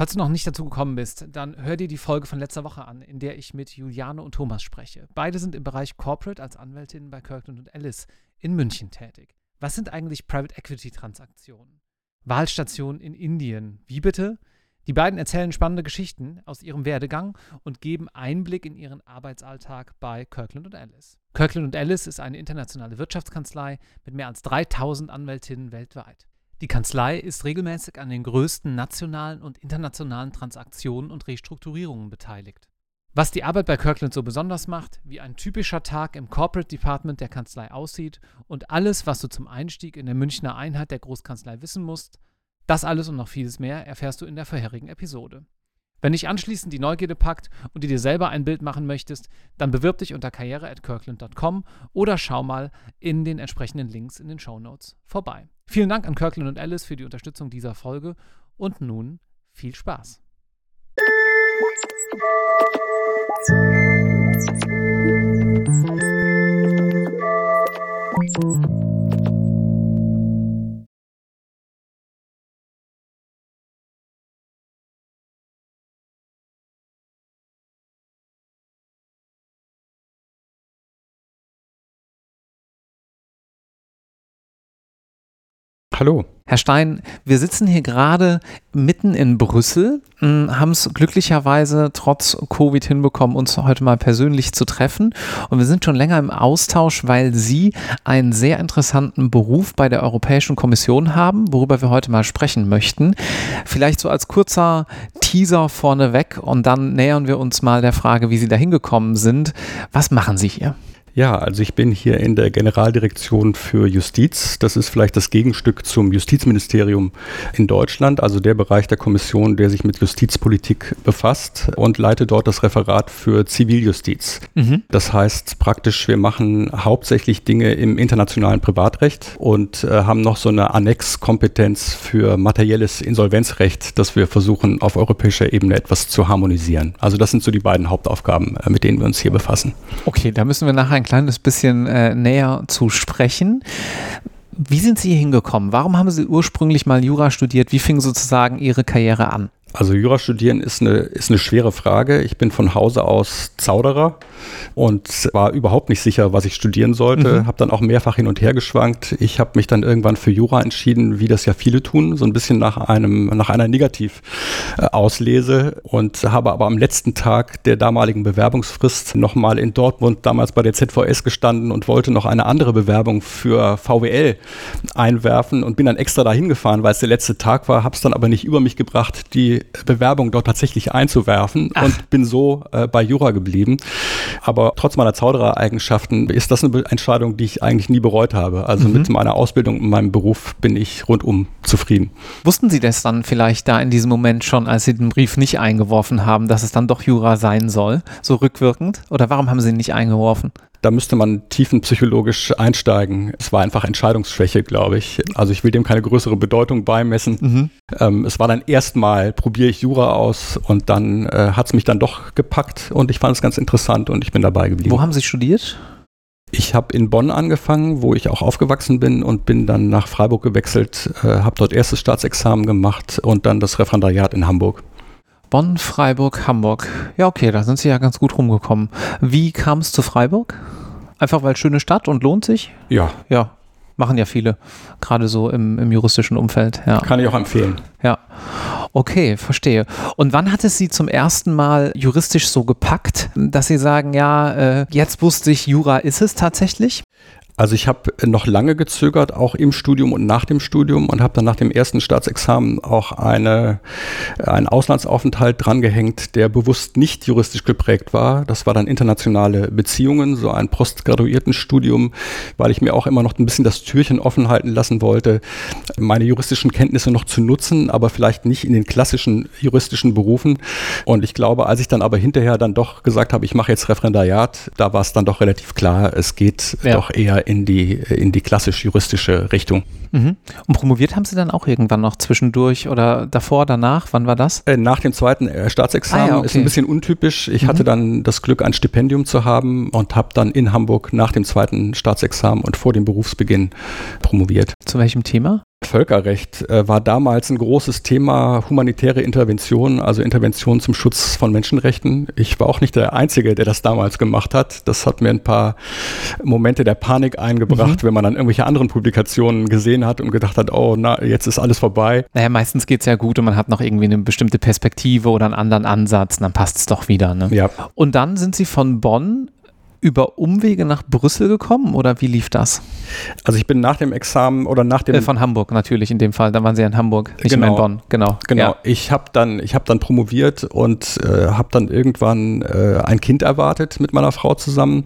Falls du noch nicht dazu gekommen bist, dann hör dir die Folge von letzter Woche an, in der ich mit Juliane und Thomas spreche. Beide sind im Bereich Corporate als Anwältinnen bei Kirkland und Ellis in München tätig. Was sind eigentlich Private Equity Transaktionen? Wahlstationen in Indien. Wie bitte? Die beiden erzählen spannende Geschichten aus ihrem Werdegang und geben Einblick in ihren Arbeitsalltag bei Kirkland und Ellis. Kirkland und Ellis ist eine internationale Wirtschaftskanzlei mit mehr als 3000 Anwältinnen weltweit. Die Kanzlei ist regelmäßig an den größten nationalen und internationalen Transaktionen und Restrukturierungen beteiligt. Was die Arbeit bei Kirkland so besonders macht, wie ein typischer Tag im Corporate Department der Kanzlei aussieht und alles, was du zum Einstieg in der Münchner Einheit der Großkanzlei wissen musst, das alles und noch vieles mehr erfährst du in der vorherigen Episode. Wenn dich anschließend die Neugierde packt und du dir selber ein Bild machen möchtest, dann bewirb dich unter karriere.kirkland.com oder schau mal in den entsprechenden Links in den Show Notes vorbei. Vielen Dank an Kirkland und Alice für die Unterstützung dieser Folge und nun viel Spaß. Hallo. Herr Stein, wir sitzen hier gerade mitten in Brüssel, hm, haben es glücklicherweise trotz Covid hinbekommen, uns heute mal persönlich zu treffen. Und wir sind schon länger im Austausch, weil Sie einen sehr interessanten Beruf bei der Europäischen Kommission haben, worüber wir heute mal sprechen möchten. Vielleicht so als kurzer Teaser vorneweg und dann nähern wir uns mal der Frage, wie Sie da hingekommen sind. Was machen Sie hier? Ja, also ich bin hier in der Generaldirektion für Justiz. Das ist vielleicht das Gegenstück zum Justizministerium in Deutschland, also der Bereich der Kommission, der sich mit Justizpolitik befasst und leite dort das Referat für Ziviljustiz. Mhm. Das heißt praktisch, wir machen hauptsächlich Dinge im internationalen Privatrecht und äh, haben noch so eine Annexkompetenz für materielles Insolvenzrecht, das wir versuchen auf europäischer Ebene etwas zu harmonisieren. Also das sind so die beiden Hauptaufgaben, äh, mit denen wir uns hier befassen. Okay, da müssen wir nachher ein kleines bisschen äh, näher zu sprechen. Wie sind Sie hier hingekommen? Warum haben Sie ursprünglich mal Jura studiert? Wie fing sozusagen Ihre Karriere an? Also Jura studieren ist eine, ist eine schwere Frage. Ich bin von Hause aus Zauderer und war überhaupt nicht sicher, was ich studieren sollte. Mhm. Habe dann auch mehrfach hin und her geschwankt. Ich habe mich dann irgendwann für Jura entschieden, wie das ja viele tun, so ein bisschen nach einem nach einer Negativauslese und habe aber am letzten Tag der damaligen Bewerbungsfrist nochmal in Dortmund damals bei der ZVS gestanden und wollte noch eine andere Bewerbung für VWL einwerfen und bin dann extra dahin gefahren, weil es der letzte Tag war, habe es dann aber nicht über mich gebracht, die Bewerbung dort tatsächlich einzuwerfen Ach. und bin so äh, bei Jura geblieben. Aber trotz meiner Zauderer-Eigenschaften ist das eine Entscheidung, die ich eigentlich nie bereut habe. Also mhm. mit meiner Ausbildung und meinem Beruf bin ich rundum zufrieden. Wussten Sie das dann vielleicht da in diesem Moment schon, als Sie den Brief nicht eingeworfen haben, dass es dann doch Jura sein soll, so rückwirkend? Oder warum haben Sie ihn nicht eingeworfen? Da müsste man tiefenpsychologisch einsteigen. Es war einfach Entscheidungsschwäche, glaube ich. Also ich will dem keine größere Bedeutung beimessen. Mhm. Ähm, es war dann erstmal, probiere ich Jura aus und dann äh, hat es mich dann doch gepackt und ich fand es ganz interessant und ich bin dabei geblieben. Wo haben Sie studiert? Ich habe in Bonn angefangen, wo ich auch aufgewachsen bin und bin dann nach Freiburg gewechselt, äh, habe dort erstes Staatsexamen gemacht und dann das Referendariat in Hamburg. Bonn, Freiburg, Hamburg. Ja, okay, da sind Sie ja ganz gut rumgekommen. Wie kam es zu Freiburg? Einfach weil schöne Stadt und lohnt sich? Ja. Ja, machen ja viele, gerade so im, im juristischen Umfeld. Ja. Kann ich auch empfehlen. Ja. Okay, verstehe. Und wann hat es Sie zum ersten Mal juristisch so gepackt, dass Sie sagen, ja, äh, jetzt wusste ich, Jura ist es tatsächlich? Also ich habe noch lange gezögert, auch im Studium und nach dem Studium und habe dann nach dem ersten Staatsexamen auch eine, einen Auslandsaufenthalt drangehängt, der bewusst nicht juristisch geprägt war. Das war dann internationale Beziehungen, so ein Postgraduiertenstudium, weil ich mir auch immer noch ein bisschen das Türchen offen halten lassen wollte, meine juristischen Kenntnisse noch zu nutzen, aber vielleicht nicht in den klassischen juristischen Berufen. Und ich glaube, als ich dann aber hinterher dann doch gesagt habe, ich mache jetzt Referendariat, da war es dann doch relativ klar, es geht ja. doch eher in die, in die klassisch-juristische Richtung. Mhm. Und promoviert haben Sie dann auch irgendwann noch zwischendurch oder davor, danach? Wann war das? Äh, nach dem zweiten äh, Staatsexamen. Ah, ja, okay. Ist ein bisschen untypisch. Ich mhm. hatte dann das Glück, ein Stipendium zu haben und habe dann in Hamburg nach dem zweiten Staatsexamen und vor dem Berufsbeginn promoviert. Zu welchem Thema? Völkerrecht äh, war damals ein großes Thema, humanitäre Intervention, also Intervention zum Schutz von Menschenrechten. Ich war auch nicht der Einzige, der das damals gemacht hat. Das hat mir ein paar Momente der Panik eingebracht, mhm. wenn man dann irgendwelche anderen Publikationen gesehen hat und gedacht hat, oh, na, jetzt ist alles vorbei. Naja, meistens geht es ja gut und man hat noch irgendwie eine bestimmte Perspektive oder einen anderen Ansatz und dann passt es doch wieder. Ne? Ja. Und dann sind Sie von Bonn über Umwege nach Brüssel gekommen oder wie lief das? Also ich bin nach dem Examen oder nach dem äh, von Hamburg natürlich in dem Fall, da waren Sie ja in Hamburg, nicht genau, in Bonn, genau. Genau. Ja. Ich habe dann ich habe dann promoviert und äh, habe dann irgendwann äh, ein Kind erwartet mit meiner Frau zusammen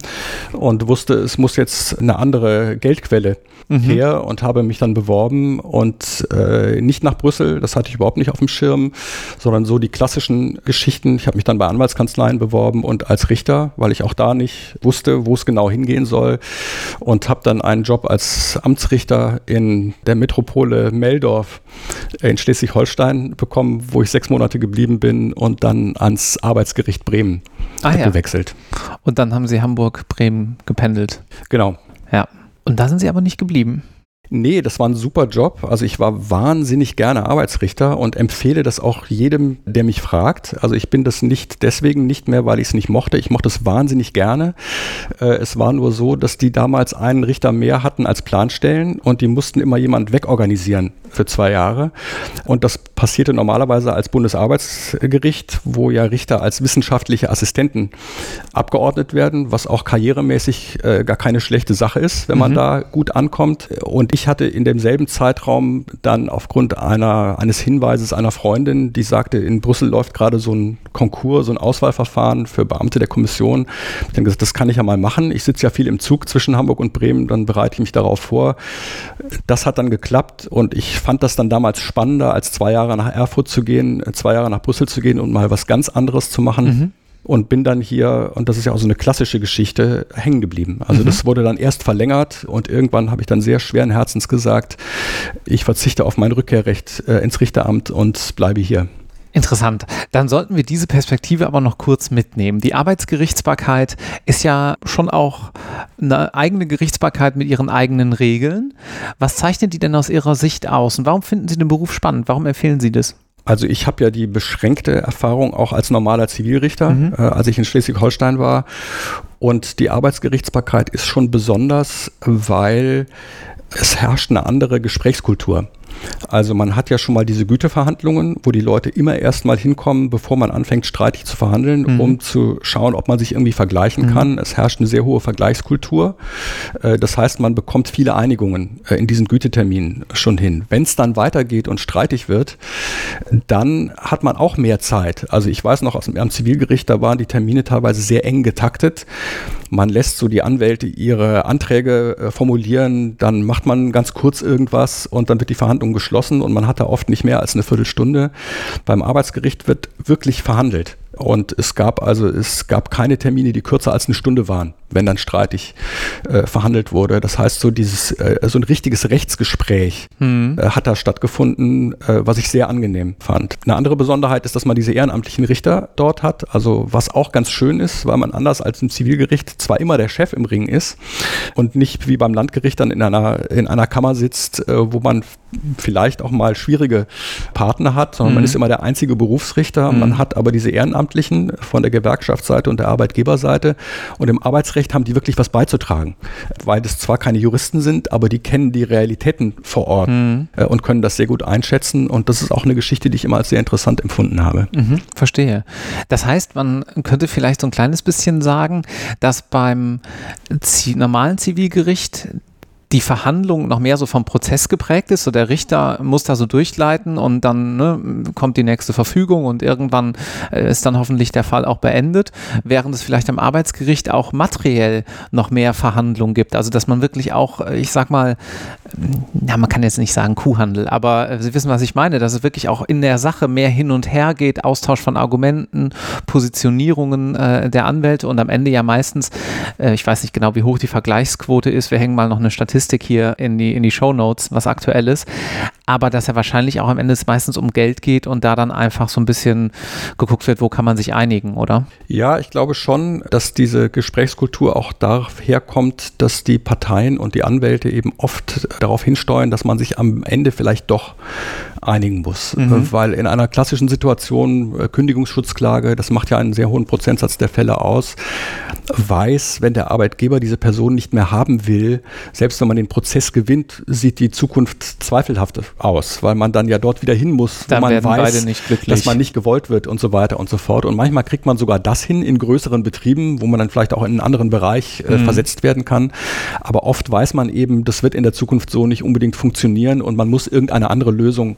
und wusste, es muss jetzt eine andere Geldquelle mhm. her und habe mich dann beworben und äh, nicht nach Brüssel, das hatte ich überhaupt nicht auf dem Schirm, sondern so die klassischen Geschichten. Ich habe mich dann bei Anwaltskanzleien beworben und als Richter, weil ich auch da nicht wusste, wo es genau hingehen soll und habe dann einen Job als Amtsrichter in der Metropole Meldorf in Schleswig-Holstein bekommen, wo ich sechs Monate geblieben bin und dann ans Arbeitsgericht Bremen ah, gewechselt. Ja. Und dann haben Sie Hamburg-Bremen gependelt. Genau. Ja. Und da sind Sie aber nicht geblieben. Nee, das war ein super Job. Also ich war wahnsinnig gerne Arbeitsrichter und empfehle das auch jedem, der mich fragt. Also ich bin das nicht deswegen nicht mehr, weil ich es nicht mochte. Ich mochte es wahnsinnig gerne. Äh, es war nur so, dass die damals einen Richter mehr hatten als Planstellen und die mussten immer jemand wegorganisieren für zwei Jahre. Und das passierte normalerweise als Bundesarbeitsgericht, wo ja Richter als wissenschaftliche Assistenten abgeordnet werden, was auch karrieremäßig äh, gar keine schlechte Sache ist, wenn man mhm. da gut ankommt. Und ich hatte in demselben Zeitraum dann aufgrund einer, eines Hinweises einer Freundin, die sagte, in Brüssel läuft gerade so ein Konkurs, so ein Auswahlverfahren für Beamte der Kommission. Ich dann gesagt, das kann ich ja mal machen. Ich sitze ja viel im Zug zwischen Hamburg und Bremen, dann bereite ich mich darauf vor. Das hat dann geklappt und ich fand das dann damals spannender, als zwei Jahre nach Erfurt zu gehen, zwei Jahre nach Brüssel zu gehen und mal was ganz anderes zu machen. Mhm und bin dann hier, und das ist ja auch so eine klassische Geschichte, hängen geblieben. Also mhm. das wurde dann erst verlängert und irgendwann habe ich dann sehr schweren Herzens gesagt, ich verzichte auf mein Rückkehrrecht äh, ins Richteramt und bleibe hier. Interessant. Dann sollten wir diese Perspektive aber noch kurz mitnehmen. Die Arbeitsgerichtsbarkeit ist ja schon auch eine eigene Gerichtsbarkeit mit ihren eigenen Regeln. Was zeichnet die denn aus Ihrer Sicht aus und warum finden Sie den Beruf spannend? Warum empfehlen Sie das? Also ich habe ja die beschränkte Erfahrung auch als normaler Zivilrichter, mhm. äh, als ich in Schleswig-Holstein war. Und die Arbeitsgerichtsbarkeit ist schon besonders, weil es herrscht eine andere Gesprächskultur. Also man hat ja schon mal diese Güteverhandlungen, wo die Leute immer erst mal hinkommen, bevor man anfängt streitig zu verhandeln, mhm. um zu schauen, ob man sich irgendwie vergleichen mhm. kann. Es herrscht eine sehr hohe Vergleichskultur. Äh, das heißt, man bekommt viele Einigungen äh, in diesen Güteterminen schon hin. Wenn es dann weitergeht und streitig wird, dann hat man auch mehr Zeit. Also ich weiß noch aus dem Zivilgericht, da waren die Termine teilweise sehr eng getaktet. Man lässt so die Anwälte ihre Anträge äh, formulieren, dann macht man ganz kurz irgendwas und dann wird die Verhandlung geschlossen und man hat da oft nicht mehr als eine Viertelstunde. Beim Arbeitsgericht wird wirklich verhandelt. Und es gab also, es gab keine Termine, die kürzer als eine Stunde waren wenn dann streitig äh, verhandelt wurde. Das heißt, so dieses, äh, so ein richtiges Rechtsgespräch mhm. äh, hat da stattgefunden, äh, was ich sehr angenehm fand. Eine andere Besonderheit ist, dass man diese ehrenamtlichen Richter dort hat, also was auch ganz schön ist, weil man anders als im Zivilgericht zwar immer der Chef im Ring ist und nicht wie beim Landgericht dann in einer, in einer Kammer sitzt, äh, wo man vielleicht auch mal schwierige Partner hat, sondern mhm. man ist immer der einzige Berufsrichter. Mhm. Man hat aber diese Ehrenamtlichen von der Gewerkschaftsseite und der Arbeitgeberseite und im Arbeitsrecht Recht haben die wirklich was beizutragen. Weil das zwar keine Juristen sind, aber die kennen die Realitäten vor Ort mhm. äh, und können das sehr gut einschätzen. Und das ist auch eine Geschichte, die ich immer als sehr interessant empfunden habe. Mhm, verstehe. Das heißt, man könnte vielleicht so ein kleines bisschen sagen, dass beim normalen Zivilgericht die Verhandlung noch mehr so vom Prozess geprägt ist. So der Richter muss da so durchleiten und dann ne, kommt die nächste Verfügung und irgendwann äh, ist dann hoffentlich der Fall auch beendet, während es vielleicht am Arbeitsgericht auch materiell noch mehr Verhandlungen gibt. Also dass man wirklich auch, äh, ich sag mal, ja, man kann jetzt nicht sagen Kuhhandel, aber äh, Sie wissen, was ich meine, dass es wirklich auch in der Sache mehr hin und her geht, Austausch von Argumenten, Positionierungen äh, der Anwälte und am Ende ja meistens, äh, ich weiß nicht genau, wie hoch die Vergleichsquote ist, wir hängen mal noch eine Statistik hier in die, in die Show Notes, was aktuell ist, aber dass ja wahrscheinlich auch am Ende es meistens um Geld geht und da dann einfach so ein bisschen geguckt wird, wo kann man sich einigen, oder? Ja, ich glaube schon, dass diese Gesprächskultur auch daher kommt, dass die Parteien und die Anwälte eben oft darauf hinsteuern, dass man sich am Ende vielleicht doch einigen muss. Mhm. Weil in einer klassischen Situation, äh, Kündigungsschutzklage, das macht ja einen sehr hohen Prozentsatz der Fälle aus, weiß, wenn der Arbeitgeber diese Person nicht mehr haben will, selbst wenn man den Prozess gewinnt, sieht die Zukunft zweifelhaft aus, weil man dann ja dort wieder hin muss, wo man weiß, dass man nicht gewollt wird und so weiter und so fort. Und manchmal kriegt man sogar das hin in größeren Betrieben, wo man dann vielleicht auch in einen anderen Bereich äh, mhm. versetzt werden kann. Aber oft weiß man eben, das wird in der Zukunft so nicht unbedingt funktionieren und man muss irgendeine andere Lösung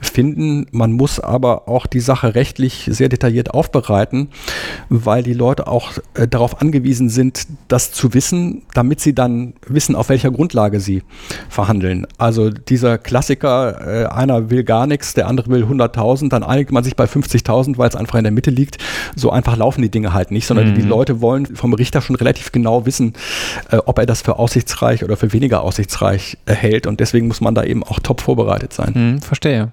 finden. Man muss aber auch die Sache rechtlich sehr detailliert aufbereiten, weil die Leute auch äh, darauf angewiesen sind, das zu wissen, damit sie dann wissen, auf welcher Grundlage sie verhandeln. Also dieser Klassiker, äh, einer will gar nichts, der andere will 100.000, dann einigt man sich bei 50.000, weil es einfach in der Mitte liegt. So einfach laufen die Dinge halt nicht, sondern mhm. die Leute wollen vom Richter schon relativ genau wissen, äh, ob er das für aussichtsreich oder für weniger aussichtsreich hält. Und deswegen muss man da eben auch top vorbereitet sein. Mhm, verstehe.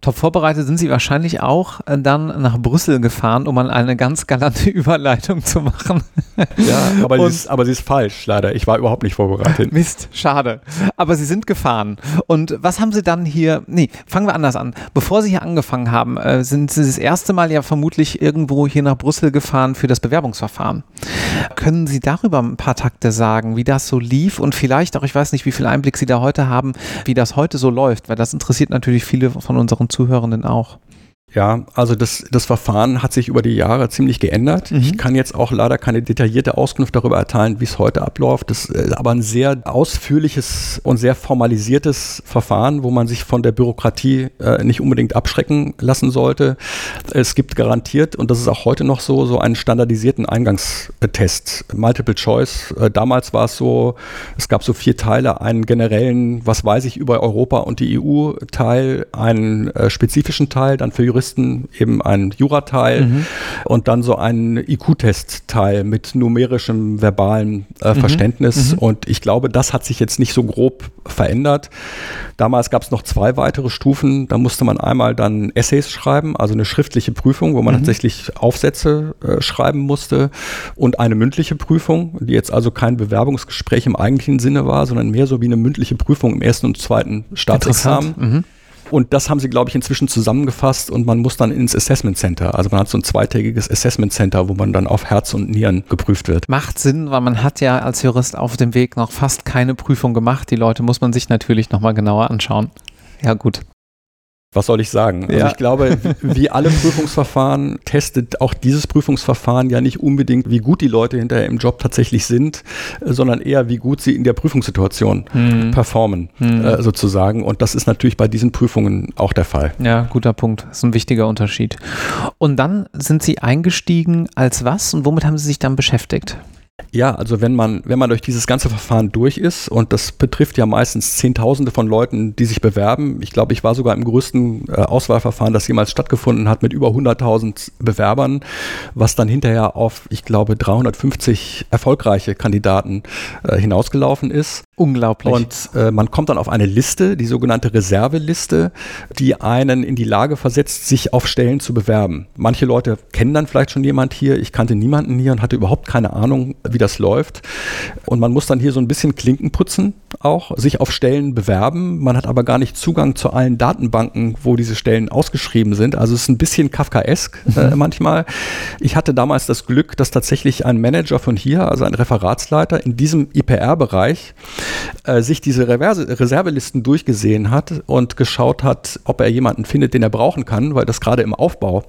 Top vorbereitet sind Sie wahrscheinlich auch äh, dann nach Brüssel gefahren, um eine ganz galante Überleitung zu machen. Ja, aber, sie ist, aber sie ist falsch, leider. Ich war überhaupt nicht vorbereitet. Mist, schade. Aber Sie sind gefahren. Und was haben Sie dann hier? Nee, fangen wir anders an. Bevor Sie hier angefangen haben, äh, sind Sie das erste Mal ja vermutlich irgendwo hier nach Brüssel gefahren für das Bewerbungsverfahren. Können Sie darüber ein paar Takte sagen, wie das so lief und vielleicht auch, ich weiß nicht, wie viel Einblick Sie da heute haben, wie das heute so läuft, weil das interessiert natürlich viele von unseren Zuhörenden auch. Ja, also das, das Verfahren hat sich über die Jahre ziemlich geändert. Mhm. Ich kann jetzt auch leider keine detaillierte Auskunft darüber erteilen, wie es heute abläuft. Das ist aber ein sehr ausführliches und sehr formalisiertes Verfahren, wo man sich von der Bürokratie äh, nicht unbedingt abschrecken lassen sollte. Es gibt garantiert, und das ist auch heute noch so, so einen standardisierten Eingangstest. Multiple Choice. Äh, damals war es so, es gab so vier Teile, einen generellen, was weiß ich über Europa und die EU-Teil, einen äh, spezifischen Teil, dann für Juristen eben ein Jurateil mhm. und dann so ein IQ-Test-Teil mit numerischem, verbalen äh, mhm. Verständnis. Mhm. Und ich glaube, das hat sich jetzt nicht so grob verändert. Damals gab es noch zwei weitere Stufen. Da musste man einmal dann Essays schreiben, also eine schriftliche Prüfung, wo man mhm. tatsächlich Aufsätze äh, schreiben musste und eine mündliche Prüfung, die jetzt also kein Bewerbungsgespräch im eigentlichen Sinne war, sondern mehr so wie eine mündliche Prüfung im ersten und zweiten Staatsexamen. Und das haben sie, glaube ich, inzwischen zusammengefasst und man muss dann ins Assessment Center. Also man hat so ein zweitägiges Assessment Center, wo man dann auf Herz und Nieren geprüft wird. Macht Sinn, weil man hat ja als Jurist auf dem Weg noch fast keine Prüfung gemacht. Die Leute muss man sich natürlich nochmal genauer anschauen. Ja, gut was soll ich sagen? Also ja. ich glaube, wie alle Prüfungsverfahren testet auch dieses Prüfungsverfahren ja nicht unbedingt, wie gut die Leute hinterher im Job tatsächlich sind, sondern eher, wie gut sie in der Prüfungssituation hm. performen, hm. Äh, sozusagen. Und das ist natürlich bei diesen Prüfungen auch der Fall. Ja, guter Punkt. Das ist ein wichtiger Unterschied. Und dann sind Sie eingestiegen als was und womit haben Sie sich dann beschäftigt? Ja, also wenn man, wenn man durch dieses ganze Verfahren durch ist, und das betrifft ja meistens Zehntausende von Leuten, die sich bewerben. Ich glaube, ich war sogar im größten äh, Auswahlverfahren, das jemals stattgefunden hat, mit über 100.000 Bewerbern, was dann hinterher auf, ich glaube, 350 erfolgreiche Kandidaten äh, hinausgelaufen ist. Unglaublich. Und äh, man kommt dann auf eine Liste, die sogenannte Reserveliste, die einen in die Lage versetzt, sich auf Stellen zu bewerben. Manche Leute kennen dann vielleicht schon jemand hier. Ich kannte niemanden hier und hatte überhaupt keine Ahnung, wie das läuft. Und man muss dann hier so ein bisschen Klinken putzen auch, sich auf Stellen bewerben. Man hat aber gar nicht Zugang zu allen Datenbanken, wo diese Stellen ausgeschrieben sind. Also es ist ein bisschen Kafkaesk äh, mhm. manchmal. Ich hatte damals das Glück, dass tatsächlich ein Manager von hier, also ein Referatsleiter in diesem IPR-Bereich, äh, sich diese Reverse Reservelisten durchgesehen hat und geschaut hat, ob er jemanden findet, den er brauchen kann, weil das gerade im Aufbau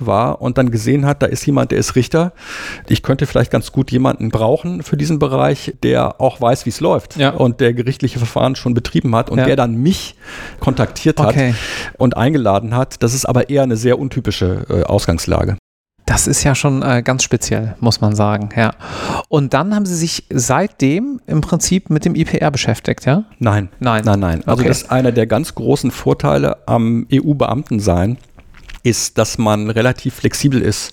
war und dann gesehen hat, da ist jemand, der ist Richter. Ich könnte vielleicht ganz gut jemanden brauchen für diesen Bereich, der auch weiß, wie es läuft ja. und der gerichtliche Verfahren schon betrieben hat und ja. der dann mich kontaktiert hat okay. und eingeladen hat. Das ist aber eher eine sehr untypische äh, Ausgangslage. Das ist ja schon äh, ganz speziell, muss man sagen, ja. Und dann haben Sie sich seitdem im Prinzip mit dem IPR beschäftigt, ja? Nein. Nein. Nein, nein. Also okay. das ist einer der ganz großen Vorteile am EU-Beamtensein ist, dass man relativ flexibel ist,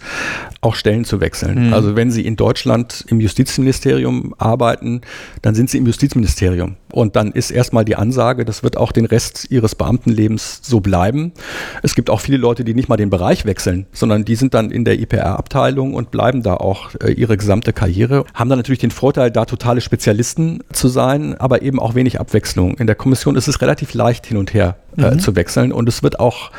auch Stellen zu wechseln. Mhm. Also wenn Sie in Deutschland im Justizministerium arbeiten, dann sind Sie im Justizministerium. Und dann ist erstmal die Ansage, das wird auch den Rest Ihres Beamtenlebens so bleiben. Es gibt auch viele Leute, die nicht mal den Bereich wechseln, sondern die sind dann in der IPR-Abteilung und bleiben da auch äh, ihre gesamte Karriere. Haben dann natürlich den Vorteil, da totale Spezialisten zu sein, aber eben auch wenig Abwechslung. In der Kommission ist es relativ leicht hin und her äh, mhm. zu wechseln und es wird auch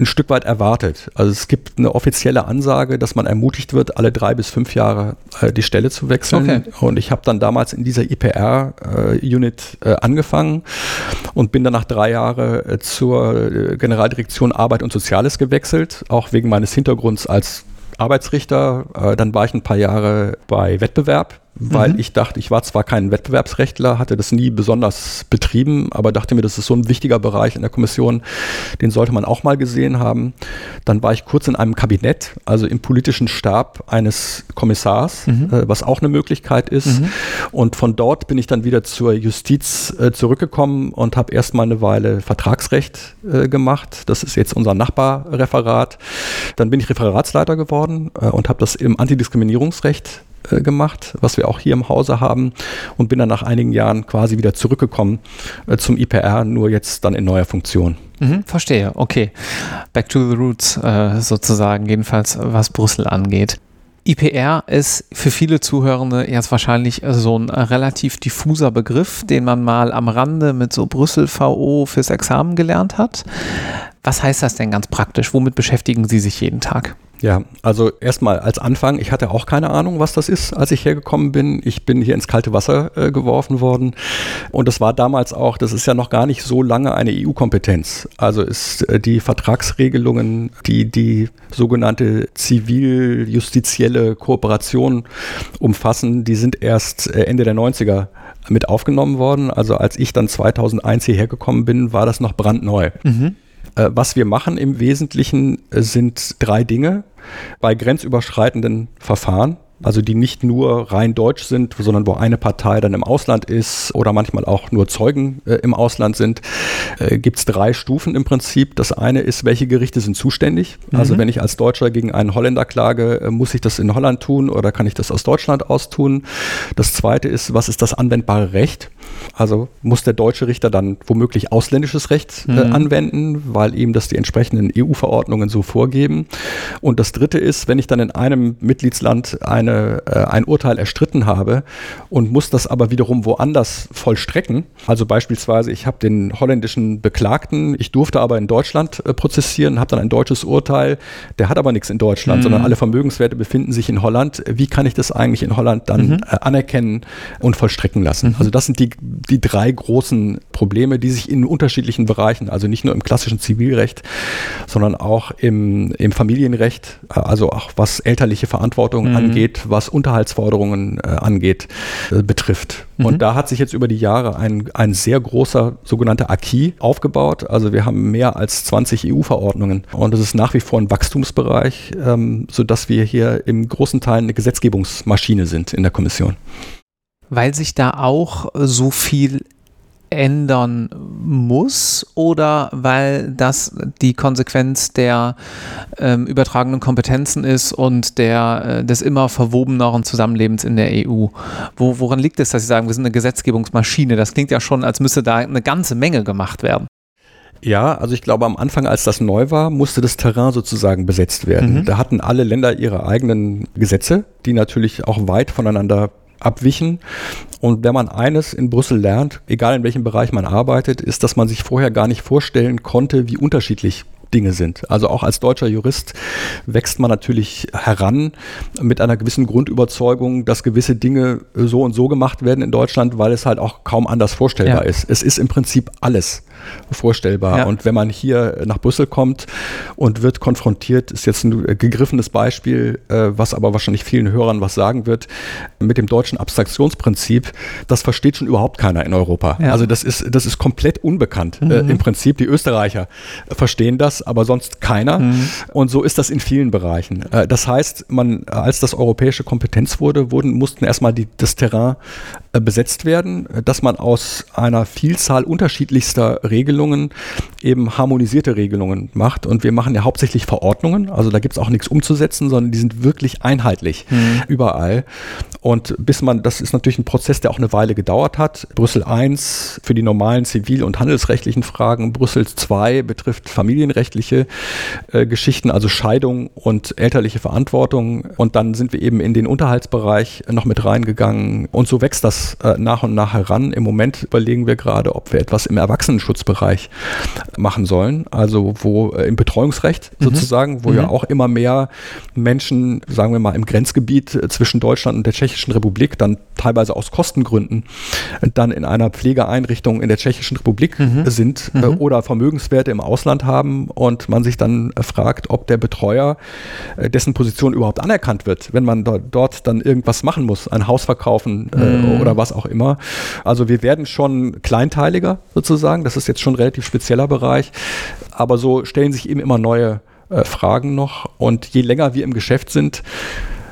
ein Stück weit erwartet. Also es gibt eine offizielle Ansage, dass man ermutigt wird, alle drei bis fünf Jahre äh, die Stelle zu wechseln. Okay. Und ich habe dann damals in dieser IPR-Unit äh, äh, angefangen und bin dann nach drei Jahren äh, zur äh, Generaldirektion Arbeit und Soziales gewechselt, auch wegen meines Hintergrunds als Arbeitsrichter. Äh, dann war ich ein paar Jahre bei Wettbewerb weil mhm. ich dachte, ich war zwar kein Wettbewerbsrechtler, hatte das nie besonders betrieben, aber dachte mir, das ist so ein wichtiger Bereich in der Kommission, den sollte man auch mal gesehen haben. Dann war ich kurz in einem Kabinett, also im politischen Stab eines Kommissars, mhm. äh, was auch eine Möglichkeit ist. Mhm. Und von dort bin ich dann wieder zur Justiz äh, zurückgekommen und habe erstmal eine Weile Vertragsrecht äh, gemacht. Das ist jetzt unser Nachbarreferat. Dann bin ich Referatsleiter geworden äh, und habe das im Antidiskriminierungsrecht äh, gemacht, was wir auch hier im Hause haben und bin dann nach einigen Jahren quasi wieder zurückgekommen äh, zum IPR, nur jetzt dann in neuer Funktion. Mhm, verstehe, okay. Back to the roots äh, sozusagen, jedenfalls was Brüssel angeht. IPR ist für viele Zuhörende jetzt wahrscheinlich so ein relativ diffuser Begriff, den man mal am Rande mit so Brüssel VO fürs Examen gelernt hat. Was heißt das denn ganz praktisch? Womit beschäftigen Sie sich jeden Tag? Ja, also erstmal als Anfang, ich hatte auch keine Ahnung, was das ist, als ich hergekommen bin. Ich bin hier ins kalte Wasser äh, geworfen worden. Und das war damals auch, das ist ja noch gar nicht so lange eine EU-Kompetenz. Also ist äh, die Vertragsregelungen, die die sogenannte zivil-justizielle Kooperation umfassen, die sind erst äh, Ende der 90er mit aufgenommen worden. Also als ich dann 2001 hierher gekommen bin, war das noch brandneu. Mhm. Äh, was wir machen im Wesentlichen äh, sind drei Dinge bei grenzüberschreitenden Verfahren also die nicht nur rein deutsch sind, sondern wo eine Partei dann im Ausland ist oder manchmal auch nur Zeugen äh, im Ausland sind, äh, gibt es drei Stufen im Prinzip. Das eine ist, welche Gerichte sind zuständig? Also mhm. Also wenn ich als Deutscher gegen einen Holländer klage, äh, muss ich das in Holland tun oder kann ich das aus Deutschland aus tun? Das zweite ist, was ist das anwendbare Recht? Also muss der deutsche Richter dann womöglich ausländisches Recht äh, mhm. anwenden, weil ihm das die entsprechenden EU-Verordnungen so vorgeben. Und das dritte ist, wenn ich dann in einem Mitgliedsland eine äh, ein Urteil erstritten habe und muss das aber wiederum woanders vollstrecken. Also beispielsweise, ich habe den holländischen Beklagten, ich durfte aber in Deutschland äh, prozessieren, habe dann ein deutsches Urteil, der hat aber nichts in Deutschland, mhm. sondern alle Vermögenswerte befinden sich in Holland. Wie kann ich das eigentlich in Holland dann mhm. äh, anerkennen und vollstrecken lassen? Mhm. Also das sind die, die drei großen Probleme, die sich in unterschiedlichen Bereichen, also nicht nur im klassischen Zivilrecht, sondern auch im, im Familienrecht, also auch was elterliche Verantwortung mhm. angeht, was Unterhaltsforderungen äh, angeht, äh, betrifft. Mhm. Und da hat sich jetzt über die Jahre ein, ein sehr großer sogenannter Acquis aufgebaut. Also wir haben mehr als 20 EU-Verordnungen und es ist nach wie vor ein Wachstumsbereich, ähm, sodass wir hier im großen Teil eine Gesetzgebungsmaschine sind in der Kommission. Weil sich da auch so viel ändern muss oder weil das die Konsequenz der ähm, übertragenen Kompetenzen ist und der, äh, des immer verwobeneren Zusammenlebens in der EU. Wo, woran liegt es, dass Sie sagen, wir sind eine Gesetzgebungsmaschine? Das klingt ja schon, als müsste da eine ganze Menge gemacht werden. Ja, also ich glaube, am Anfang, als das neu war, musste das Terrain sozusagen besetzt werden. Mhm. Da hatten alle Länder ihre eigenen Gesetze, die natürlich auch weit voneinander abwichen. Und wenn man eines in Brüssel lernt, egal in welchem Bereich man arbeitet, ist, dass man sich vorher gar nicht vorstellen konnte, wie unterschiedlich Dinge sind. Also auch als deutscher Jurist wächst man natürlich heran mit einer gewissen Grundüberzeugung, dass gewisse Dinge so und so gemacht werden in Deutschland, weil es halt auch kaum anders vorstellbar ja. ist. Es ist im Prinzip alles vorstellbar. Ja. Und wenn man hier nach Brüssel kommt und wird konfrontiert, ist jetzt ein gegriffenes Beispiel, äh, was aber wahrscheinlich vielen Hörern was sagen wird, mit dem deutschen Abstraktionsprinzip, das versteht schon überhaupt keiner in Europa. Ja. Also das ist, das ist komplett unbekannt. Äh, mhm. Äh, Im Prinzip, die Österreicher verstehen das das, aber sonst keiner. Mhm. Und so ist das in vielen Bereichen. Äh, das heißt, man, als das europäische Kompetenz wurde, wurden, mussten erstmal die, das Terrain äh, besetzt werden, dass man aus einer Vielzahl unterschiedlichster Regelungen eben harmonisierte Regelungen macht. Und wir machen ja hauptsächlich Verordnungen, also da gibt es auch nichts umzusetzen, sondern die sind wirklich einheitlich mhm. überall. Und bis man, das ist natürlich ein Prozess, der auch eine Weile gedauert hat. Brüssel I für die normalen zivil- und handelsrechtlichen Fragen, Brüssel II betrifft familienrechtliche äh, Geschichten, also Scheidung und elterliche Verantwortung. Und dann sind wir eben in den Unterhaltsbereich noch mit reingegangen. Und so wächst das äh, nach und nach heran. Im Moment überlegen wir gerade, ob wir etwas im Erwachsenenschutzbereich machen sollen, also wo äh, im Betreuungsrecht mhm. sozusagen, wo mhm. ja auch immer mehr Menschen, sagen wir mal, im Grenzgebiet äh, zwischen Deutschland und der Tschechischen Republik, dann teilweise aus Kostengründen, äh, dann in einer Pflegeeinrichtung in der Tschechischen Republik mhm. sind äh, mhm. oder Vermögenswerte im Ausland haben und man sich dann äh, fragt, ob der Betreuer, dessen Position überhaupt anerkannt wird, wenn man dort, dort dann irgendwas machen muss, ein Haus verkaufen mhm. oder was auch immer. Also wir werden schon kleinteiliger sozusagen, das ist jetzt schon ein relativ spezieller Bereich, aber so stellen sich eben immer neue äh, Fragen noch und je länger wir im Geschäft sind,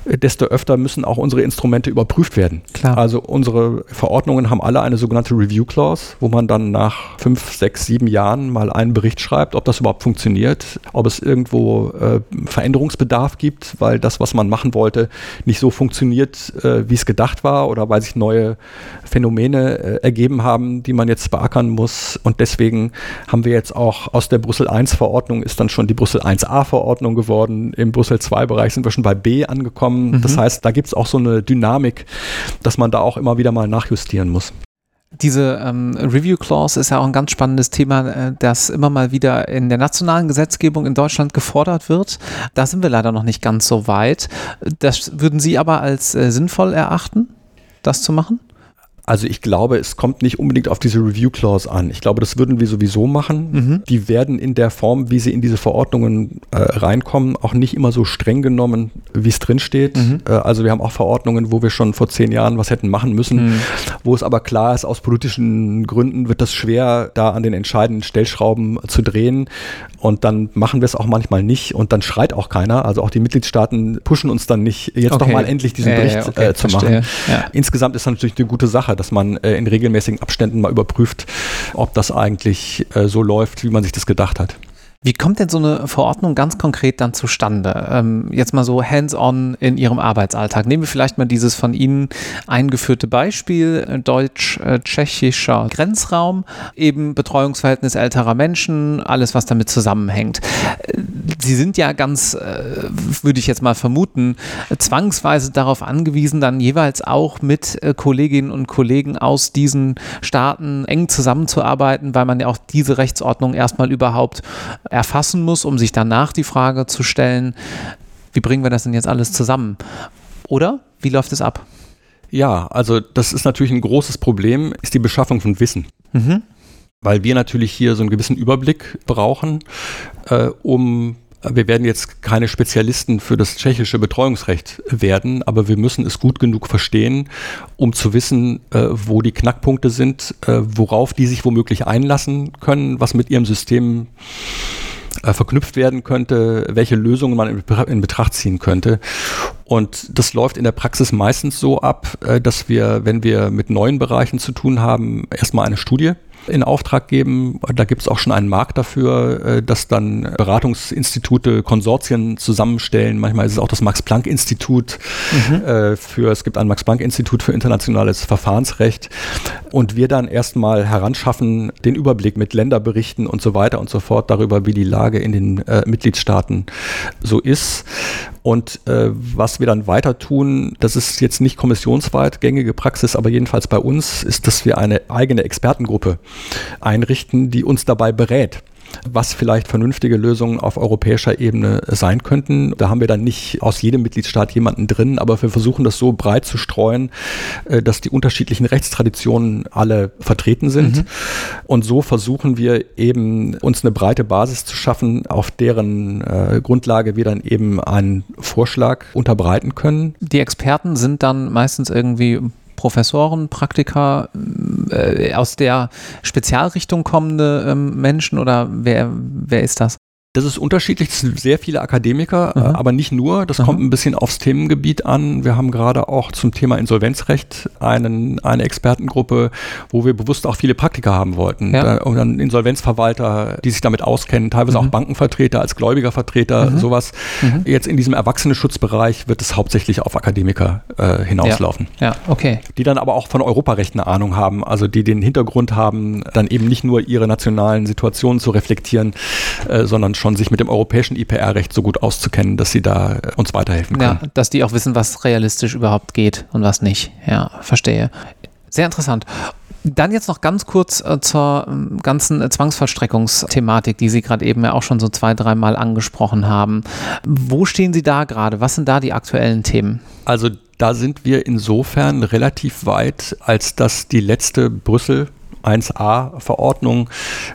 desto öfter müssen auch unsere Instrumente überprüft werden. Klar. Also unsere Verordnungen haben alle eine sogenannte Review Clause, wo man dann nach fünf, sechs, sieben Jahren mal einen Bericht schreibt, ob das überhaupt funktioniert, ob es irgendwo äh, Veränderungsbedarf gibt, weil das, was man machen wollte, nicht so funktioniert, äh, wie es gedacht war oder weil sich neue Phänomene äh, ergeben haben, die man jetzt beackern muss. Und deswegen haben wir jetzt auch aus der Brüssel I Verordnung ist dann schon die Brüssel 1a Verordnung geworden. Im Brüssel II Bereich sind wir schon bei B angekommen haben. Mhm. Das heißt, da gibt es auch so eine Dynamik, dass man da auch immer wieder mal nachjustieren muss. Diese ähm, Review Clause ist ja auch ein ganz spannendes Thema, äh, das immer mal wieder in der nationalen Gesetzgebung in Deutschland gefordert wird. Da sind wir leider noch nicht ganz so weit. Das würden Sie aber als äh, sinnvoll erachten, das zu machen? Also ich glaube, es kommt nicht unbedingt auf diese Review Clause an. Ich glaube, das würden wir sowieso machen. Mhm. Die werden in der Form, wie sie in diese Verordnungen äh, reinkommen, auch nicht immer so streng genommen, wie es drin steht. Mhm. Äh, also wir haben auch Verordnungen, wo wir schon vor zehn Jahren was hätten machen müssen, mhm. wo es aber klar ist, aus politischen Gründen wird das schwer, da an den entscheidenden Stellschrauben zu drehen. Und dann machen wir es auch manchmal nicht und dann schreit auch keiner. Also auch die Mitgliedstaaten pushen uns dann nicht, jetzt okay. doch mal endlich diesen äh, Bericht okay, äh, zu verstehe. machen. Ja. Insgesamt ist das natürlich eine gute Sache, dass man äh, in regelmäßigen Abständen mal überprüft, ob das eigentlich äh, so läuft, wie man sich das gedacht hat. Wie kommt denn so eine Verordnung ganz konkret dann zustande? Ähm, jetzt mal so hands-on in Ihrem Arbeitsalltag. Nehmen wir vielleicht mal dieses von Ihnen eingeführte Beispiel, äh, deutsch-tschechischer Grenzraum, eben Betreuungsverhältnis älterer Menschen, alles, was damit zusammenhängt. Äh, Sie sind ja ganz, äh, würde ich jetzt mal vermuten, zwangsweise darauf angewiesen, dann jeweils auch mit äh, Kolleginnen und Kollegen aus diesen Staaten eng zusammenzuarbeiten, weil man ja auch diese Rechtsordnung erstmal überhaupt erfassen muss, um sich danach die Frage zu stellen, wie bringen wir das denn jetzt alles zusammen? Oder wie läuft es ab? Ja, also das ist natürlich ein großes Problem, ist die Beschaffung von Wissen. Mhm. Weil wir natürlich hier so einen gewissen Überblick brauchen, äh, um wir werden jetzt keine Spezialisten für das tschechische Betreuungsrecht werden, aber wir müssen es gut genug verstehen, um zu wissen, äh, wo die Knackpunkte sind, äh, worauf die sich womöglich einlassen können, was mit ihrem System äh, verknüpft werden könnte, welche Lösungen man in, in, Betracht ziehen könnte. Und das läuft in der Praxis meistens so ab, äh, dass wir, wenn wir mit neuen Bereichen zu tun haben, erstmal eine Studie in Auftrag geben. Da gibt es auch schon einen Markt dafür, äh, dass dann Beratungsinstitute Konsortien zusammenstellen. Manchmal ist es auch das Max-Planck-Institut mhm. Äh, für, es gibt ein Max-Planck-Institut für internationales Verfahrensrecht. Und wir dann erstmal heranschaffen, den Überblick mit Länderberichten und so weiter und so fort darüber, wie die Lage in den äh, Mitgliedstaaten so ist. Und äh, was wir dann weiter tun, das ist jetzt nicht kommissionsweit gängige Praxis, aber jedenfalls bei uns, ist, dass wir eine eigene Expertengruppe einrichten, die uns dabei berät was vielleicht vernünftige Lösungen auf europäischer Ebene sein könnten. Da haben wir dann nicht aus jedem Mitgliedstaat jemanden drin, aber wir versuchen das so breit zu streuen, äh, dass die unterschiedlichen Rechtstraditionen alle vertreten sind. Mhm. Und so versuchen wir eben uns eine breite Basis zu schaffen, auf deren äh, Grundlage wir dann eben einen Vorschlag unterbreiten können. Die Experten sind dann meistens irgendwie Professoren, Praktiker, äh, aus der Spezialrichtung kommende ähm, Menschen oder wer, wer ist das? Das ist unterschiedlich, es sind sehr viele Akademiker, mhm. aber nicht nur. Das mhm. kommt ein bisschen aufs Themengebiet an. Wir haben gerade auch zum Thema Insolvenzrecht einen, eine Expertengruppe, wo wir bewusst auch viele Praktiker haben wollten. Ja. und dann Insolvenzverwalter, die sich damit auskennen, teilweise mhm. auch Bankenvertreter als Gläubigervertreter, mhm. sowas. Mhm. Jetzt in diesem Erwachsenenschutzbereich wird es hauptsächlich auf Akademiker äh, hinauslaufen. Ja. ja, okay. Die dann aber auch von Europarecht eine Ahnung haben, also die den Hintergrund haben, dann eben nicht nur ihre nationalen Situationen zu reflektieren, äh, sondern schon schon sich mit dem europäischen IPR-Recht so gut auszukennen, dass sie da äh, uns weiterhelfen können. Ja, dass die auch wissen, was realistisch überhaupt geht und was nicht. Ja, verstehe. Sehr interessant. Dann jetzt noch ganz kurz äh, zur äh, ganzen äh, Zwangsvollstreckungsthematik, die Sie gerade eben ja auch schon so zwei, dreimal angesprochen haben. Wo stehen Sie da gerade? Was sind da die aktuellen Themen? Also da sind wir insofern relativ weit, als dass die letzte Brüssel 1a-Verordnung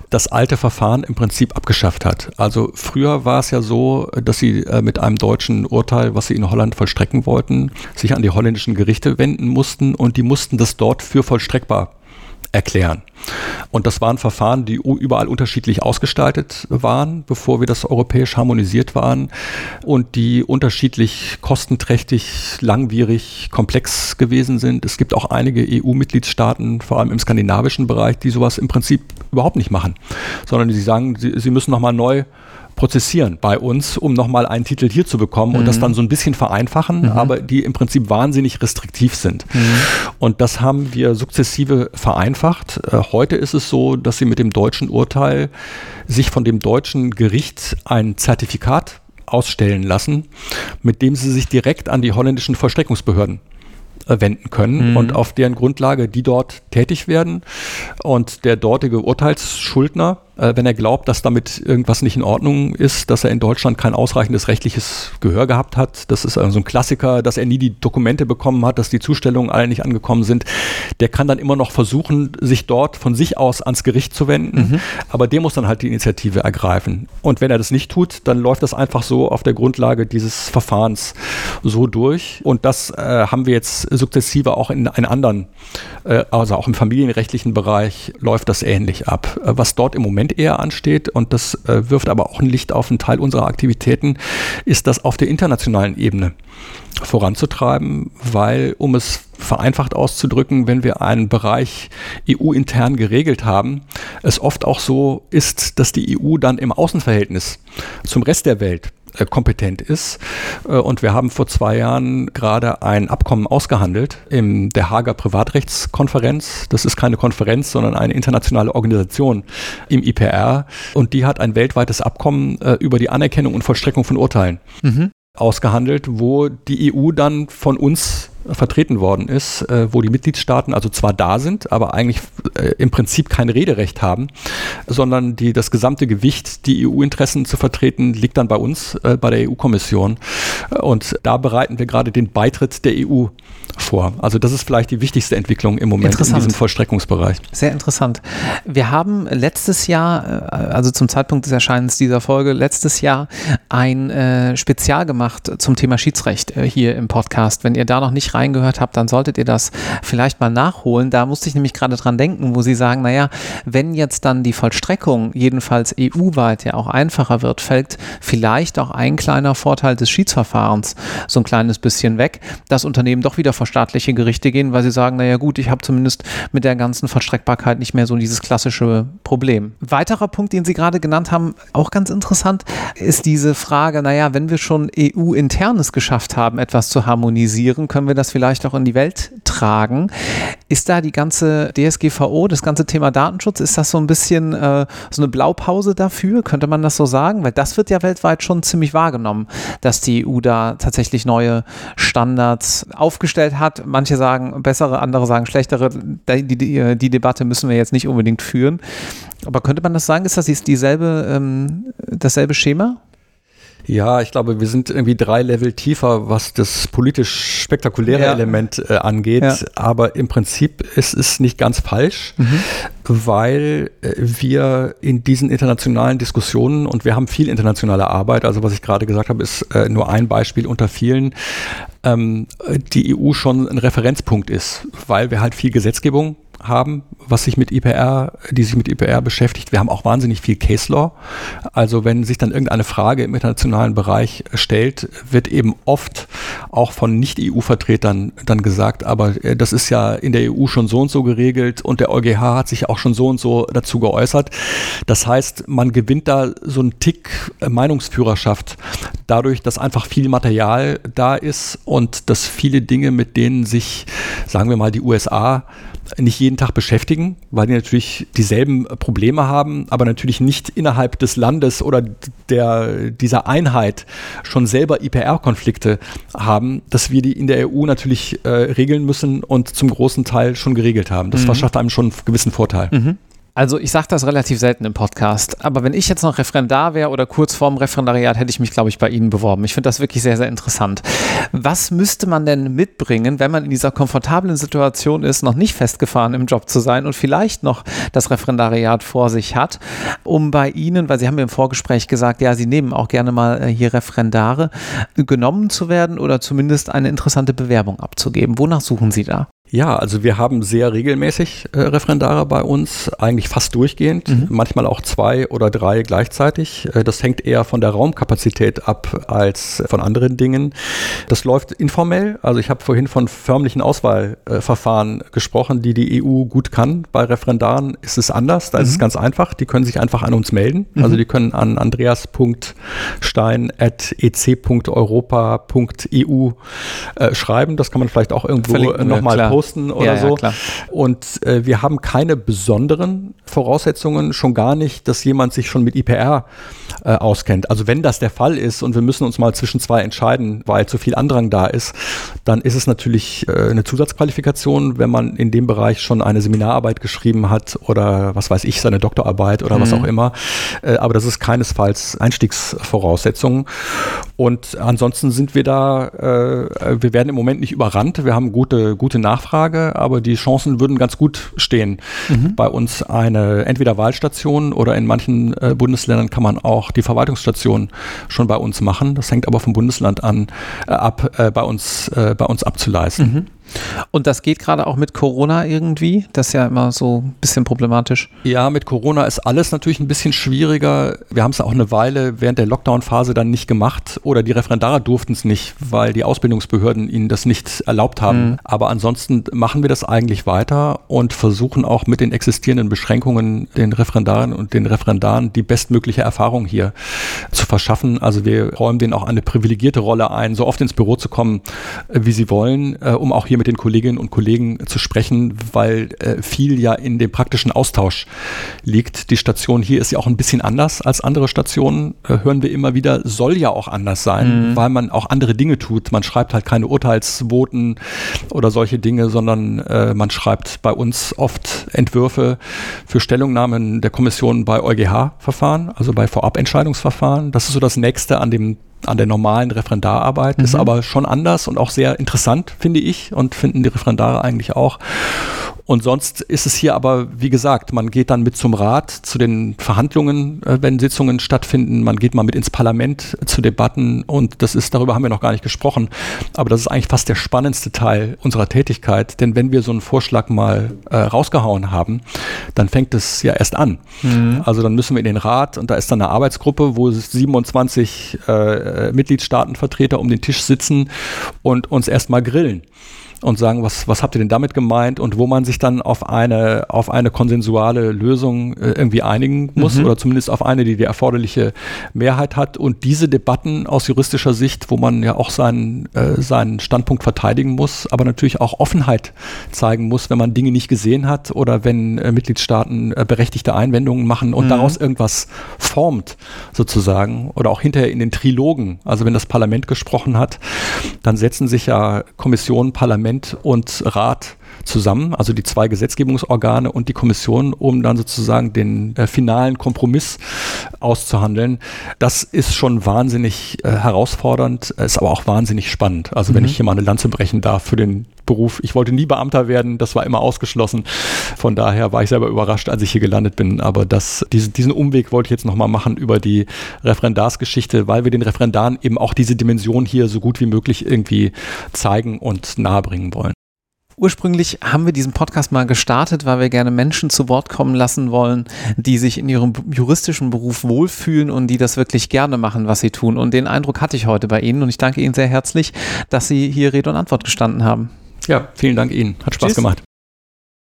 das alte Verfahren im Prinzip abgeschafft hat. Also früher war es ja so, dass sie äh, mit einem deutschen Urteil, was sie in Holland vollstrecken wollten, sich an die holländischen Gerichte wenden mussten und die mussten das dort für vollstreckbar erklären. Und das waren Verfahren, die überall unterschiedlich ausgestaltet waren, bevor wir das europäisch harmonisiert waren und die unterschiedlich kostenträchtig, langwierig, komplex gewesen sind. Es gibt auch einige EU-Mitgliedstaaten, vor allem im skandinavischen Bereich, die sowas im Prinzip überhaupt nicht machen, sondern die sagen, sie, sie müssen nochmal neu prozessieren bei uns, um nochmal einen Titel hier zu bekommen mhm. und das mhm. dann so ein bisschen vereinfachen, mhm. aber die im Prinzip wahnsinnig restriktiv sind. Mhm. Und das haben wir sukzessive vereinfacht. Äh, heute ist es so, dass sie mit dem deutschen Urteil sich von dem deutschen Gericht ein Zertifikat ausstellen lassen, mit dem sie sich direkt an die holländischen Vollstreckungsbehörden äh, wenden können mhm. und auf deren Grundlage die dort tätig werden und der dortige Urteilsschuldner äh, wenn er glaubt, dass damit irgendwas nicht in Ordnung ist, dass er in Deutschland kein ausreichendes rechtliches Gehör gehabt hat. Das ist also ein Klassiker, dass er nie die Dokumente bekommen hat, dass die Zustellungen alle nicht angekommen sind. Der kann dann immer noch versuchen, sich dort von sich aus ans Gericht zu wenden, mhm. aber der muss dann halt die Initiative ergreifen. Und wenn er das nicht tut, dann läuft das einfach so auf der Grundlage dieses Verfahrens so durch. Und das äh, haben wir jetzt sukzessive auch in, in anderen, äh, also auch im familienrechtlichen Bereich läuft das ähnlich ab. Äh, was dort im Moment Moment eher ansteht, und das äh, wirft aber auch ein Licht auf einen Teil unserer Aktivitäten, ist das auf der internationalen Ebene voranzutreiben, weil, um es vereinfacht auszudrücken, wenn wir einen Bereich EU-intern geregelt haben, es oft auch so ist, dass die EU dann im Außenverhältnis zum Rest der Welt äh, kompetent ist. Äh, und wir haben vor zwei Jahren gerade ein Abkommen ausgehandelt in der Hager Privatrechtskonferenz. Das ist keine Konferenz, sondern eine internationale Organisation im IPR. Und die hat ein weltweites Abkommen äh, über die Anerkennung und Vollstreckung von Urteilen mhm. ausgehandelt, wo die EU dann von uns vertreten worden ist, äh, wo die Mitgliedstaaten also zwar da sind, aber eigentlich äh, im Prinzip kein Rederecht haben, sondern die, das gesamte Gewicht, die EU-Interessen zu vertreten, liegt dann bei uns, äh, bei der EU-Kommission. Und da bereiten wir gerade den Beitritt der EU vor. Also das ist vielleicht die wichtigste Entwicklung im Moment in diesem Vollstreckungsbereich. Sehr interessant. Wir haben letztes Jahr, äh, also zum Zeitpunkt des Erscheinens dieser Folge, letztes Jahr ein äh, Spezial gemacht zum Thema Schiedsrecht äh, hier im Podcast. Wenn ihr da noch nicht reingehört habt, dann solltet ihr das vielleicht mal nachholen. Da musste ich nämlich gerade dran denken, wo Sie sagen, naja, wenn jetzt dann die Vollstreckung jedenfalls EU-weit ja auch einfacher wird, fällt vielleicht auch ein kleiner Vorteil des Schiedsverfahrens so ein kleines bisschen weg. Das Unternehmen doch wieder vor staatliche Gerichte gehen, weil sie sagen, naja gut, ich habe zumindest mit der ganzen Vollstreckbarkeit nicht mehr so dieses klassische Problem. Weiterer Punkt, den Sie gerade genannt haben, auch ganz interessant, ist diese Frage, naja, wenn wir schon EU-internes geschafft haben, etwas zu harmonisieren, können wir das vielleicht auch in die Welt tragen. Ist da die ganze DSGVO, das ganze Thema Datenschutz, ist das so ein bisschen äh, so eine Blaupause dafür? Könnte man das so sagen? Weil das wird ja weltweit schon ziemlich wahrgenommen, dass die EU da tatsächlich neue Standards aufgestellt hat. Manche sagen bessere, andere sagen schlechtere. Die, die, die Debatte müssen wir jetzt nicht unbedingt führen. Aber könnte man das sagen? Ist das dieselbe, ähm, dasselbe Schema? Ja, ich glaube, wir sind irgendwie drei Level tiefer, was das politisch spektakuläre ja. Element äh, angeht. Ja. Aber im Prinzip ist es nicht ganz falsch, mhm. weil äh, wir in diesen internationalen Diskussionen und wir haben viel internationale Arbeit, also was ich gerade gesagt habe, ist äh, nur ein Beispiel unter vielen, ähm, die EU schon ein Referenzpunkt ist, weil wir halt viel Gesetzgebung haben, was sich mit IPR, die sich mit IPR beschäftigt. Wir haben auch wahnsinnig viel Case Law. Also wenn sich dann irgendeine Frage im internationalen Bereich stellt, wird eben oft auch von Nicht-EU-Vertretern dann gesagt, aber äh, das ist ja in der EU schon so und so geregelt und der EuGH hat sich auch schon so und so dazu geäußert. Das heißt, man gewinnt da so einen Tick äh, Meinungsführerschaft dadurch, dass einfach viel Material da ist und dass viele Dinge, mit denen sich, sagen wir mal, die USA nicht jeden Tag beschäftigen, weil die natürlich dieselben Probleme haben, aber natürlich nicht innerhalb des Landes oder der, dieser Einheit schon selber IPR-Konflikte haben, dass wir die in der EU natürlich äh, regeln müssen und zum großen Teil schon geregelt haben. Das mhm. verschafft einem schon einen gewissen Vorteil. Mhm. Also ich sage das relativ selten im Podcast, aber wenn ich jetzt noch Referendar wäre oder kurz vorm Referendariat, hätte ich mich, glaube ich, bei Ihnen beworben. Ich finde das wirklich sehr, sehr interessant. Was müsste man denn mitbringen, wenn man in dieser komfortablen Situation ist, noch nicht festgefahren im Job zu sein und vielleicht noch das Referendariat vor sich hat, um bei Ihnen, weil Sie haben mir im Vorgespräch gesagt, ja, Sie nehmen auch gerne mal äh, hier Referendare, genommen zu werden oder zumindest eine interessante Bewerbung abzugeben. Wonach suchen Sie da? Ja, also wir haben sehr regelmäßig äh, Referendare bei uns, eigentlich fast durchgehend, mhm. manchmal auch zwei oder drei gleichzeitig. Äh, das hängt eher von der Raumkapazität ab als von anderen Dingen. Das läuft informell. Also ich habe vorhin von förmlichen Auswahlverfahren gesprochen, die die EU gut kann. Bei Referendaren ist es anders. Da mhm. ist es mhm. ganz einfach. Die können sich einfach an uns melden. Mhm. Also die können an andreas.stein.ec.europa.eu äh, schreiben. Das kann man vielleicht auch irgendwo nochmal posten posten oder ja, so. Ja, und äh, wir haben keine besonderen Voraussetzungen, schon gar nicht, dass jemand sich schon mit IPR äh, auskennt. Also wenn das der Fall ist und wir müssen uns mal zwischen zwei entscheiden, weil zu viel Andrang da ist, dann ist es natürlich äh, eine Zusatzqualifikation, wenn man in dem Bereich schon eine Seminararbeit geschrieben hat oder was weiß ich, seine Doktorarbeit oder mhm. was auch immer. Äh, aber das ist keinesfalls Einstiegsvoraussetzung. Und ansonsten sind wir da, äh, wir werden im Moment nicht überrannt. Wir haben gute, gute Nachfrage, aber die Chancen würden ganz gut stehen. Mhm. Bei uns eine entweder Wahlstation oder in manchen äh, Bundesländern kann man auch die Verwaltungsstation schon bei uns machen. Das hängt aber vom Bundesland an, äh, ab, äh, bei uns, äh, bei uns abzuleisten. Mhm. Und das geht gerade auch mit Corona irgendwie? Das ist ja immer so ein bisschen problematisch. Ja, mit Corona ist alles natürlich ein bisschen schwieriger. Wir haben es auch eine Weile während der Lockdown-Phase dann nicht gemacht oder die Referendare durften es nicht, weil die Ausbildungsbehörden ihnen das nicht erlaubt haben. Mhm. Aber ansonsten machen wir das eigentlich weiter und versuchen auch mit den existierenden Beschränkungen den Referendaren und den Referendaren die bestmögliche Erfahrung hier zu verschaffen. Also wir räumen denen auch eine privilegierte Rolle ein, so oft ins Büro zu kommen, äh, wie sie wollen, äh, um auch hier mit den Kolleginnen und Kollegen zu sprechen, weil äh, viel ja in dem praktischen Austausch liegt. Die Station hier ist ja auch ein bisschen anders als andere Stationen, äh, hören wir immer wieder, soll ja auch anders sein, mhm. weil man auch andere Dinge tut. Man schreibt halt keine Urteilsvoten oder solche Dinge, sondern äh, man schreibt bei uns oft Entwürfe für Stellungnahmen der Kommission bei EuGH-Verfahren, also bei Vorabentscheidungsverfahren. Das ist so das Nächste an dem an der normalen Referendararbeit. Mhm. Ist aber schon anders und auch sehr interessant, finde ich, und finden die Referendare eigentlich auch. Und sonst ist es hier aber, wie gesagt, man geht dann mit zum Rat zu den Verhandlungen, äh, wenn Sitzungen stattfinden. Man geht mal mit ins Parlament zu Debatten und das ist, darüber haben wir noch gar nicht gesprochen. Aber das ist eigentlich fast der spannendste Teil unserer Tätigkeit. Denn wenn wir so einen Vorschlag mal äh, rausgehauen haben, dann fängt es ja erst an. Mhm. Also dann müssen wir in den Rat und da ist dann eine Arbeitsgruppe, wo 27 äh, Mitgliedstaatenvertreter um den Tisch sitzen und uns erstmal grillen und sagen, was, was habt ihr denn damit gemeint und wo man sich dann auf eine, auf eine konsensuale Lösung äh, irgendwie einigen muss mhm. oder zumindest auf eine, die die erforderliche Mehrheit hat. Und diese Debatten aus juristischer Sicht, wo man ja auch seinen, äh, seinen Standpunkt verteidigen muss, aber natürlich auch Offenheit zeigen muss, wenn man Dinge nicht gesehen hat oder wenn äh, Mitgliedstaaten äh, berechtigte Einwendungen machen und mhm. daraus irgendwas formt, sozusagen, oder auch hinterher in den Trilogen, also wenn das Parlament gesprochen hat, dann setzen sich ja Kommission, Parlament Parlament und Rat zusammen, also die zwei Gesetzgebungsorgane und die Kommission, um dann sozusagen den äh, finalen Kompromiss auszuhandeln. Das ist schon wahnsinnig äh, herausfordernd, ist aber auch wahnsinnig spannend. Also mhm. wenn ich hier mal eine Lanze brechen darf für den Beruf. Ich wollte nie Beamter werden, das war immer ausgeschlossen. Von daher war ich selber überrascht, als ich hier gelandet bin. Aber das, diese, diesen Umweg wollte ich jetzt nochmal machen über die Referendarsgeschichte, weil wir den Referendaren eben auch diese Dimension hier so gut wie möglich irgendwie zeigen und nahebringen wollen. Ursprünglich haben wir diesen Podcast mal gestartet, weil wir gerne Menschen zu Wort kommen lassen wollen, die sich in ihrem juristischen Beruf wohlfühlen und die das wirklich gerne machen, was sie tun. Und den Eindruck hatte ich heute bei Ihnen und ich danke Ihnen sehr herzlich, dass Sie hier Rede und Antwort gestanden haben. Ja, vielen Dank Ihnen. Hat Spaß Tschüss. gemacht.